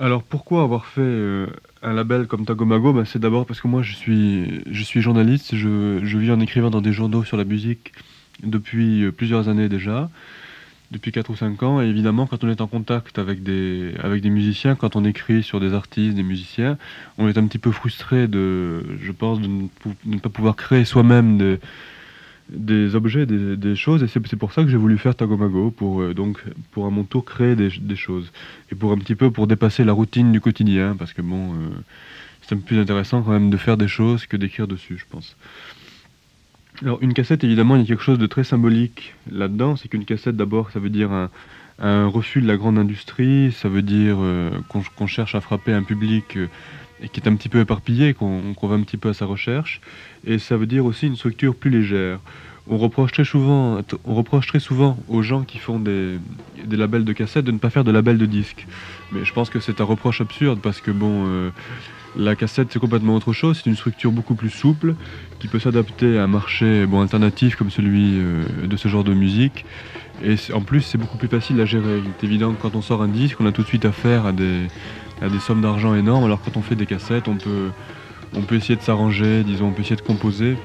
Alors pourquoi avoir fait euh, un label comme Tagomago? Ben, C'est d'abord parce que moi je suis, je suis journaliste, je, vis en écrivant dans des journaux sur la musique depuis euh, plusieurs années déjà, depuis 4 ou 5 ans. Et évidemment, quand on est en contact avec des, avec des musiciens, quand on écrit sur des artistes, des musiciens, on est un petit peu frustré de, je pense, de ne, de ne pas pouvoir créer soi-même des, des objets, des, choses. Et c'est pour ça que j'ai voulu faire Tagomago, pour, euh, donc, pour à mon tour créer des, choses. Et pour un petit peu pour dépasser la routine du quotidien, parce que bon, euh, c'est un peu plus intéressant quand même de faire des choses que d'écrire dessus, je pense. Alors une cassette, évidemment, il y a quelque chose de très symbolique là-dedans. C'est qu'une cassette, d'abord, ça veut dire un, refus de la grande industrie, ça veut dire euh, qu'on cherche à frapper un public et qui est un petit peu éparpillé, qu'on va un petit peu à sa recherche. Et ça veut dire aussi une structure plus légère. On reproche très souvent, on reproche très souvent aux gens qui font des, labels de cassettes de ne pas faire de labels de disques. Mais je pense que c'est un reproche absurde parce que bon, euh, la cassette c'est complètement autre chose. C'est une structure beaucoup plus souple qui peut s'adapter à un marché bon, alternatif comme celui euh, de ce genre de musique. Et en plus, c'est beaucoup plus facile à gérer. Il est évident que quand on sort un disque, on a tout de suite affaire à des, à des sommes d'argent énormes. Alors quand on fait des cassettes, on peut, on peut essayer de s'arranger, disons, on peut essayer de composer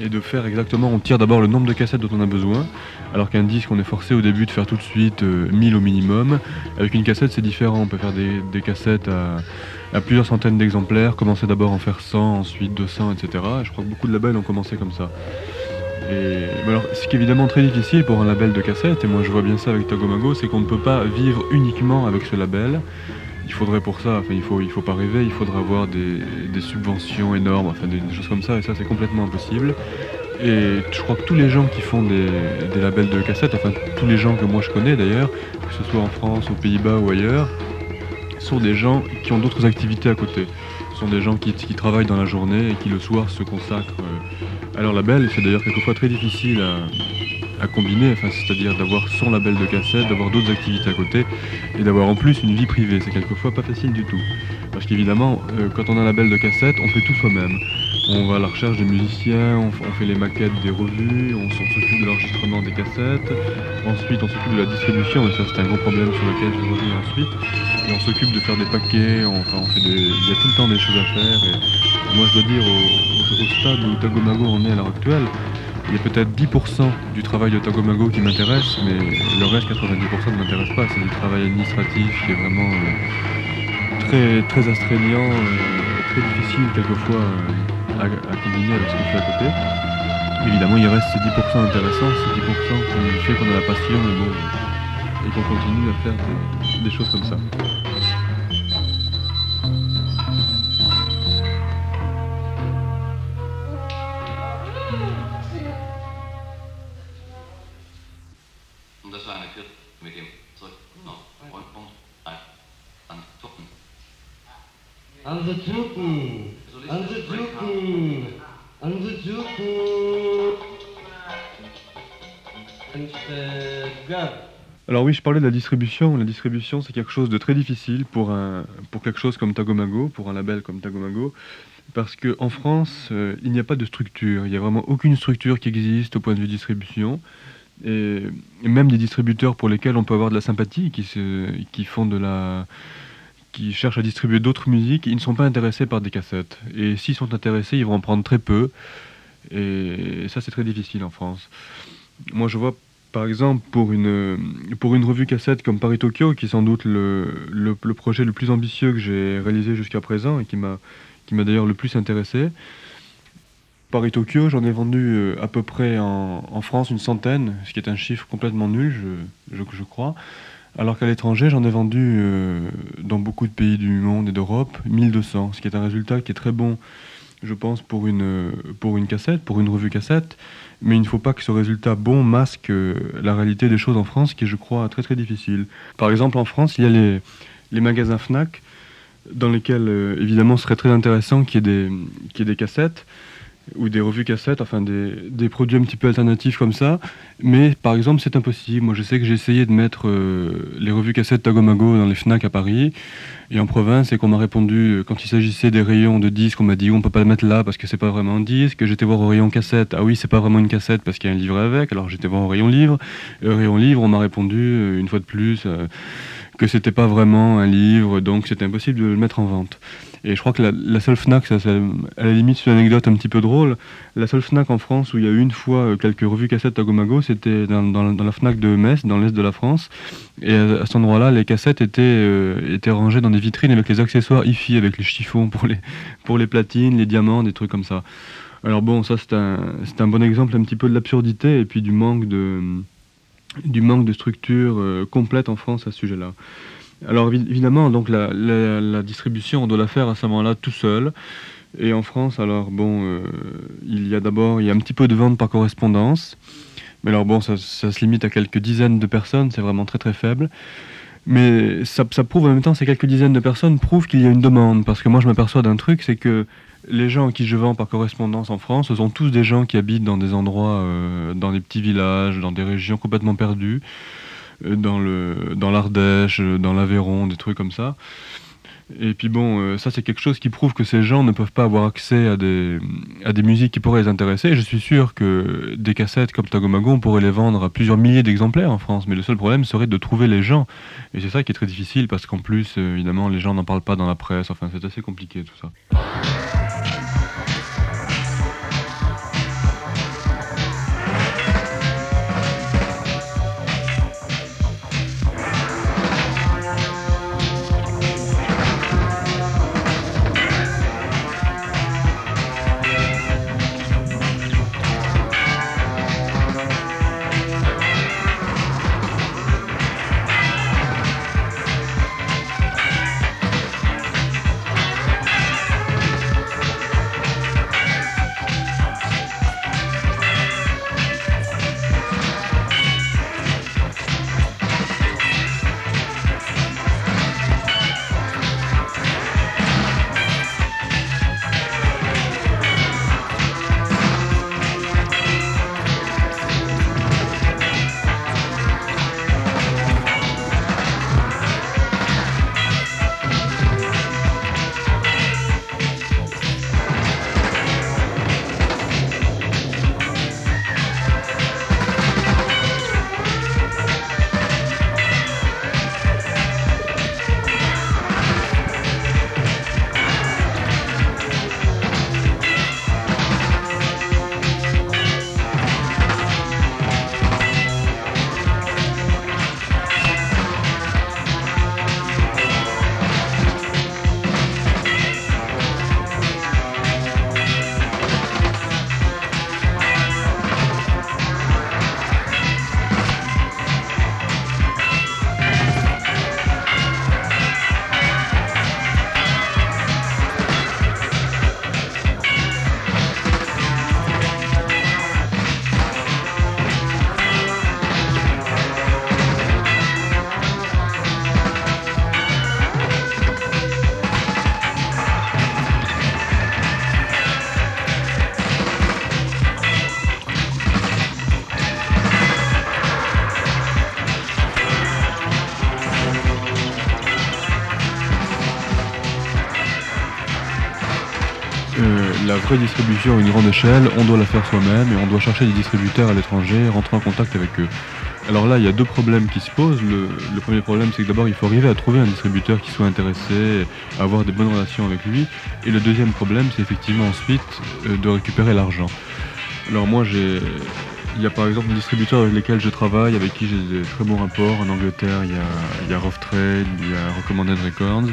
et de faire exactement. On tire d'abord le nombre de cassettes dont on a besoin, alors qu'un disque, on est forcé au début de faire tout de suite euh, 1000 au minimum. Avec une cassette, c'est différent. On peut faire des, cassettes à, plusieurs centaines d'exemplaires, commencer d'abord à en faire 100, ensuite 200, etc. Et je crois que beaucoup de labels ont commencé comme ça. Alors, ce qui est évidemment très difficile pour un label de cassette, et moi je vois bien ça avec Tagomago, c'est qu'on ne peut pas vivre uniquement avec ce label. Il faudrait pour ça, enfin il faut, il faut pas rêver, il faudrait avoir des, des subventions énormes, enfin des, choses comme ça, et ça c'est complètement impossible. Et je crois que tous les gens qui font des, des labels de cassettes, enfin tous les gens que moi je connais d'ailleurs, que ce soit en France, aux Pays-Bas ou ailleurs, sont des gens qui ont d'autres activités à côté. Ce sont des gens qui, qui travaillent dans la journée et qui le soir se consacrent euh, à leur label. Et c'est d'ailleurs quelquefois très difficile à, à combiner, enfin, c'est-à-dire d'avoir son label de cassette, d'avoir d'autres activités à côté et d'avoir en plus une vie privée. C'est quelquefois pas facile du tout. Parce qu'évidemment, euh, quand on a un label de cassette, on fait tout soi-même. On va à la recherche des musiciens, on, fait les maquettes des revues, on, s'occupe de l'enregistrement des cassettes. Ensuite, on s'occupe de la distribution, et ça c'est un gros problème sur lequel je revenir ensuite. Et on s'occupe de faire des paquets, on, enfin, on fait des, il y a tout le temps des choses à faire. Moi je dois dire, au, au- au stade où Tagomago en est à l'heure actuelle, il y a peut-être 10% du travail de Tagomago qui m'intéresse, mais le reste, 90% ne m'intéresse pas. C'est du travail administratif qui est vraiment euh, très, très astreignant, euh, très difficile quelquefois euh, à, combiner avec ce qu'on fait à côté. Évidemment, il reste ces 10% intéressants, ces 10% qui fait qu'on a la passion et, bon, et qu'on continue à faire des choses comme ça. Oui, je parlais de la distribution. La distribution, c'est quelque chose de très difficile pour, un, pour quelque chose comme Tagomago, pour un label comme Tagomago, parce qu'en France, euh, il n'y a pas de structure. Il n'y a vraiment aucune structure qui existe au point de vue distribution. Et, et même des distributeurs pour lesquels on peut avoir de la sympathie, qui, se, qui font de la qui cherchent à distribuer d'autres musiques, ils ne sont pas intéressés par des cassettes. Et s'ils sont intéressés, ils vont en prendre très peu. Et ça, c'est très difficile en France. Moi, je vois par exemple, pour une, pour une revue cassette comme Paris Tokyo, qui est sans doute le, le, projet le plus ambitieux que j'ai réalisé jusqu'à présent et qui m'a d'ailleurs le plus intéressé. Paris Tokyo, j'en ai vendu euh, à peu près en, en, France une centaine, ce qui est un chiffre complètement nul, je, je, je crois. Alors qu'à l'étranger, j'en ai vendu euh, dans beaucoup de pays du monde et d'Europe 1200, ce qui est un résultat qui est très bon, je pense, pour une, cassette, pour une revue cassette mais il ne faut pas que ce résultat bon masque la réalité des choses en France, qui est, je crois, très très difficile. Par exemple, en France, il y a les, magasins Fnac, dans lesquels, euh, évidemment, ce serait très intéressant qu'il y ait des cassettes, ou des revues cassettes, enfin des, des, produits un petit peu alternatifs comme ça. Mais par exemple, c'est impossible. Moi, je sais que j'ai essayé de mettre euh, les revues cassettes Tagomago dans les Fnac à Paris et en province, et qu'on m'a répondu, quand il s'agissait des rayons de disques, on m'a dit on peut pas le mettre là parce que c'est pas vraiment un disque. J'étais voir au rayon cassette, ah oui, c'est pas vraiment une cassette parce qu'il y a un livre avec. Alors j'étais voir au rayon livre. Et au rayon livre, on m'a répondu, une fois de plus, euh, que c'était pas vraiment un livre, donc c'était impossible de le mettre en vente. Et je crois que la, seule Fnac, à la limite c'est une anecdote un petit peu drôle, la seule Fnac en France où il y a eu une fois euh, quelques revues cassettes Tagomago, c'était dans, la Fnac de Metz, dans l'est de la France. Et à, cet endroit-là, les cassettes étaient, euh, étaient rangées dans des vitrines avec les accessoires IFI, avec les chiffons pour les, pour les platines, les diamants, des trucs comme ça. Alors bon, ça c'est un, un bon exemple un petit peu de l'absurdité et puis du manque de, du manque de structure euh, complète en France à ce sujet-là. Alors évidemment, donc la, distribution, on doit la faire à ce moment-là tout seul. Et en France, alors bon, euh, il y a d'abord, il y a un petit peu de vente par correspondance. Mais alors bon, ça, se limite à quelques dizaines de personnes, c'est vraiment très très faible. Mais ça, ça, prouve en même temps, ces quelques dizaines de personnes prouvent qu'il y a une demande. Parce que moi, je m'aperçois d'un truc, c'est que les gens à qui je vends par correspondance en France, ce sont tous des gens qui habitent dans des endroits, euh, dans des petits villages, dans des régions complètement perdues. Euh, dans l'Ardèche, euh, dans l'Aveyron, des trucs comme ça. Et puis bon, ça c'est quelque chose qui prouve que ces gens ne peuvent pas avoir accès à des, à des musiques qui pourraient les intéresser. Je suis sûr que des cassettes comme Tagomago, on pourrait les vendre à plusieurs milliers d'exemplaires en France. Mais le seul problème serait de trouver les gens. Et c'est ça qui est très difficile parce qu'en plus, évidemment, les gens n'en parlent pas dans la presse. Enfin, c'est assez compliqué tout ça. Vraie distribution à une grande échelle, on doit la faire soi-même et on doit chercher des distributeurs à l'étranger, rentrer en contact avec eux. Alors là, il y a deux problèmes qui se posent. Le, premier problème, c'est que d'abord, il faut arriver à trouver un distributeur qui soit intéressé, avoir des bonnes relations avec lui. Et le deuxième problème, c'est effectivement ensuite euh, de récupérer l'argent. Alors moi, j'ai... Il y a par exemple des distributeurs avec lesquels je travaille, avec qui j'ai des très bons rapports. En Angleterre, il y a, il y a Rough Trade, il y a Recommended Records.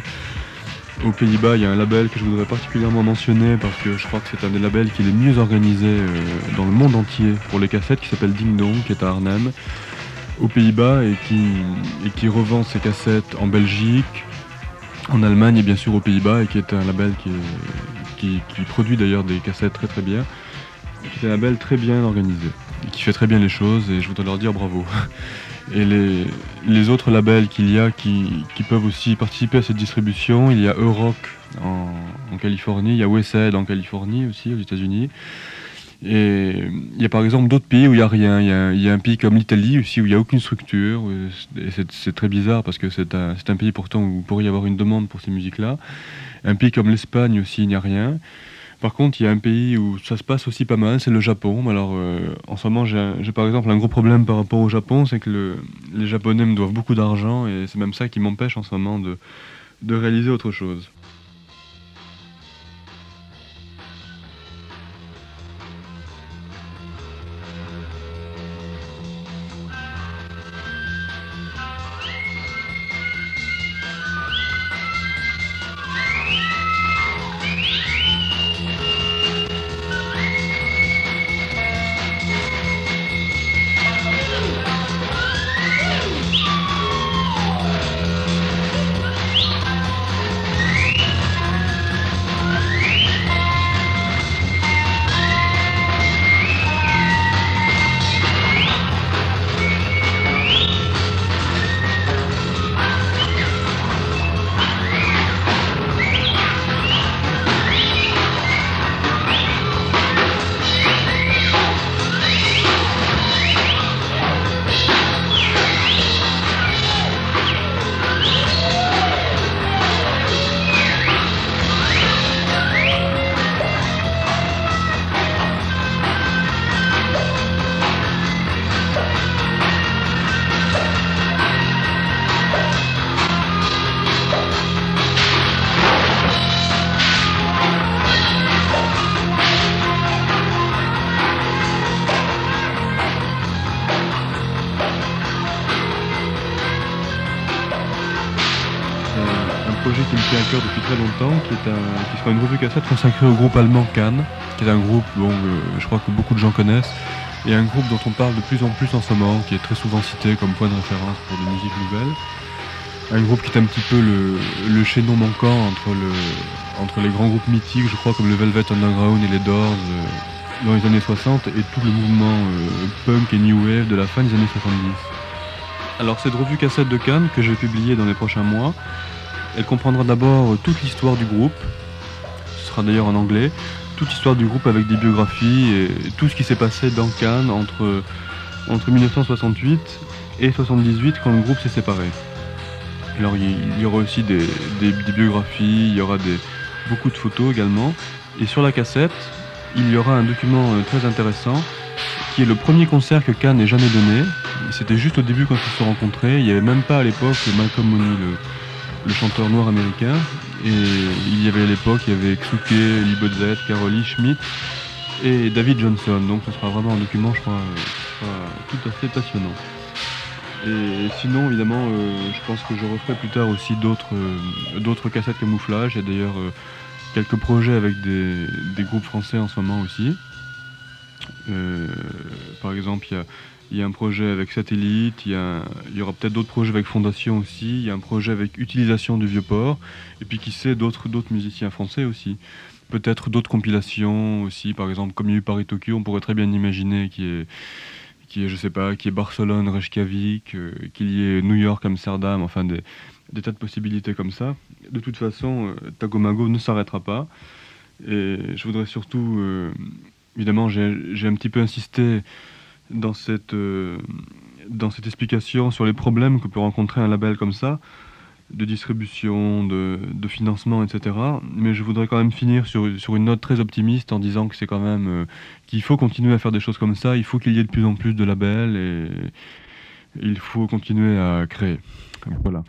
Aux Pays-Bas, il y a un label que je voudrais particulièrement mentionner parce que je crois que c'est un des labels qui est le mieux organisé euh, dans le monde entier pour les cassettes qui s'appelle Ding Dong, qui est à Arnhem, aux Pays-Bas et qui, revend ses cassettes en Belgique, en Allemagne et bien sûr aux Pays-Bas et qui est un label qui, produit d'ailleurs des cassettes très très bien, qui est un label très bien organisé qui fait très bien les choses et je voudrais leur dire bravo. Et les, autres labels qu'il y a qui, peuvent aussi participer à cette distribution, il y a Euroc en, Californie, il y a Westside en Californie aussi, aux États-Unis. Et il y a par exemple d'autres pays où il n'y a rien. Il y a, il y a un pays comme l'Italie aussi où il n'y a aucune structure. Et c'est très bizarre parce que c'est un, un, pays pourtant où il pourrait y avoir une demande pour ces musiques-là. Un pays comme l'Espagne aussi, il n'y a rien. Par contre, il y a un pays où ça se passe aussi pas mal, c'est le Japon. Alors, euh, en ce moment, j'ai par exemple un gros problème par rapport au Japon, c'est que les Japonais me doivent beaucoup d'argent et c'est même ça qui m'empêche en ce moment de réaliser autre chose. Très longtemps, qui, est un, qui sera une revue cassette consacrée au groupe allemand Cannes, qui est un groupe dont euh, je crois que beaucoup de gens connaissent, et un groupe dont on parle de plus en plus en ce moment, qui est très souvent cité comme point de référence pour des musiques nouvelles. Un groupe qui est un petit peu le, chaînon manquant entre, le, entre les grands groupes mythiques, je crois, comme le Velvet Underground et les Doors euh, dans les années 60, et tout le mouvement euh, punk et new wave de la fin des années 70. Alors cette revue cassette de Cannes, que je vais publier dans les prochains mois, elle comprendra d'abord toute l'histoire du groupe, ce sera d'ailleurs en anglais, toute l'histoire du groupe avec des biographies et tout ce qui s'est passé dans Cannes entre, entre 1968 et 78 quand le groupe s'est séparé. Alors il y aura aussi des, biographies, il y aura beaucoup de photos également. Et sur la cassette, il y aura un document euh, très intéressant qui est le premier concert que Cannes ait jamais donné. C'était juste au début quand ils se sont rencontrés. Il n'y avait même pas à l'époque Malcolm Mooney, le, le chanteur noir américain. Et il y avait à l'époque, il y avait Xuke, Lee Bodzet, Caroli, Schmidt et David Johnson. Donc ce sera vraiment un document, je crois, euh, tout à fait passionnant. Et sinon, évidemment, euh, je pense que je referai plus tard aussi d'autres euh, cassettes camouflage. Il y a d'ailleurs quelques projets avec des, des, groupes français en ce moment aussi. par exemple, il y a il y a un projet avec Satellite, il y, y aura peut-être d'autres projets avec Fondation aussi, il y a un projet avec Utilisation du Vieux-Port, et puis qui sait, d'autres, musiciens français aussi. Peut-être d'autres compilations aussi, par exemple, comme il y a eu Paris Tokyo, on pourrait très bien imaginer qui est, qui est je sais pas, Barcelone, Reykjavik, euh, qu'il y ait New York, Amsterdam, enfin des, tas de possibilités comme ça. De toute façon, euh, Tagomago ne s'arrêtera pas. Et je voudrais surtout, euh, évidemment, j'ai un petit peu insisté dans cette, euh, dans cette explication sur les problèmes que peut rencontrer un label comme ça, de distribution, de, de financement, etc. Mais je voudrais quand même finir sur, sur une note très optimiste en disant que c'est quand même euh, qu'il faut continuer à faire des choses comme ça, il faut qu'il y ait de plus en plus de labels et il faut continuer à créer. Voilà.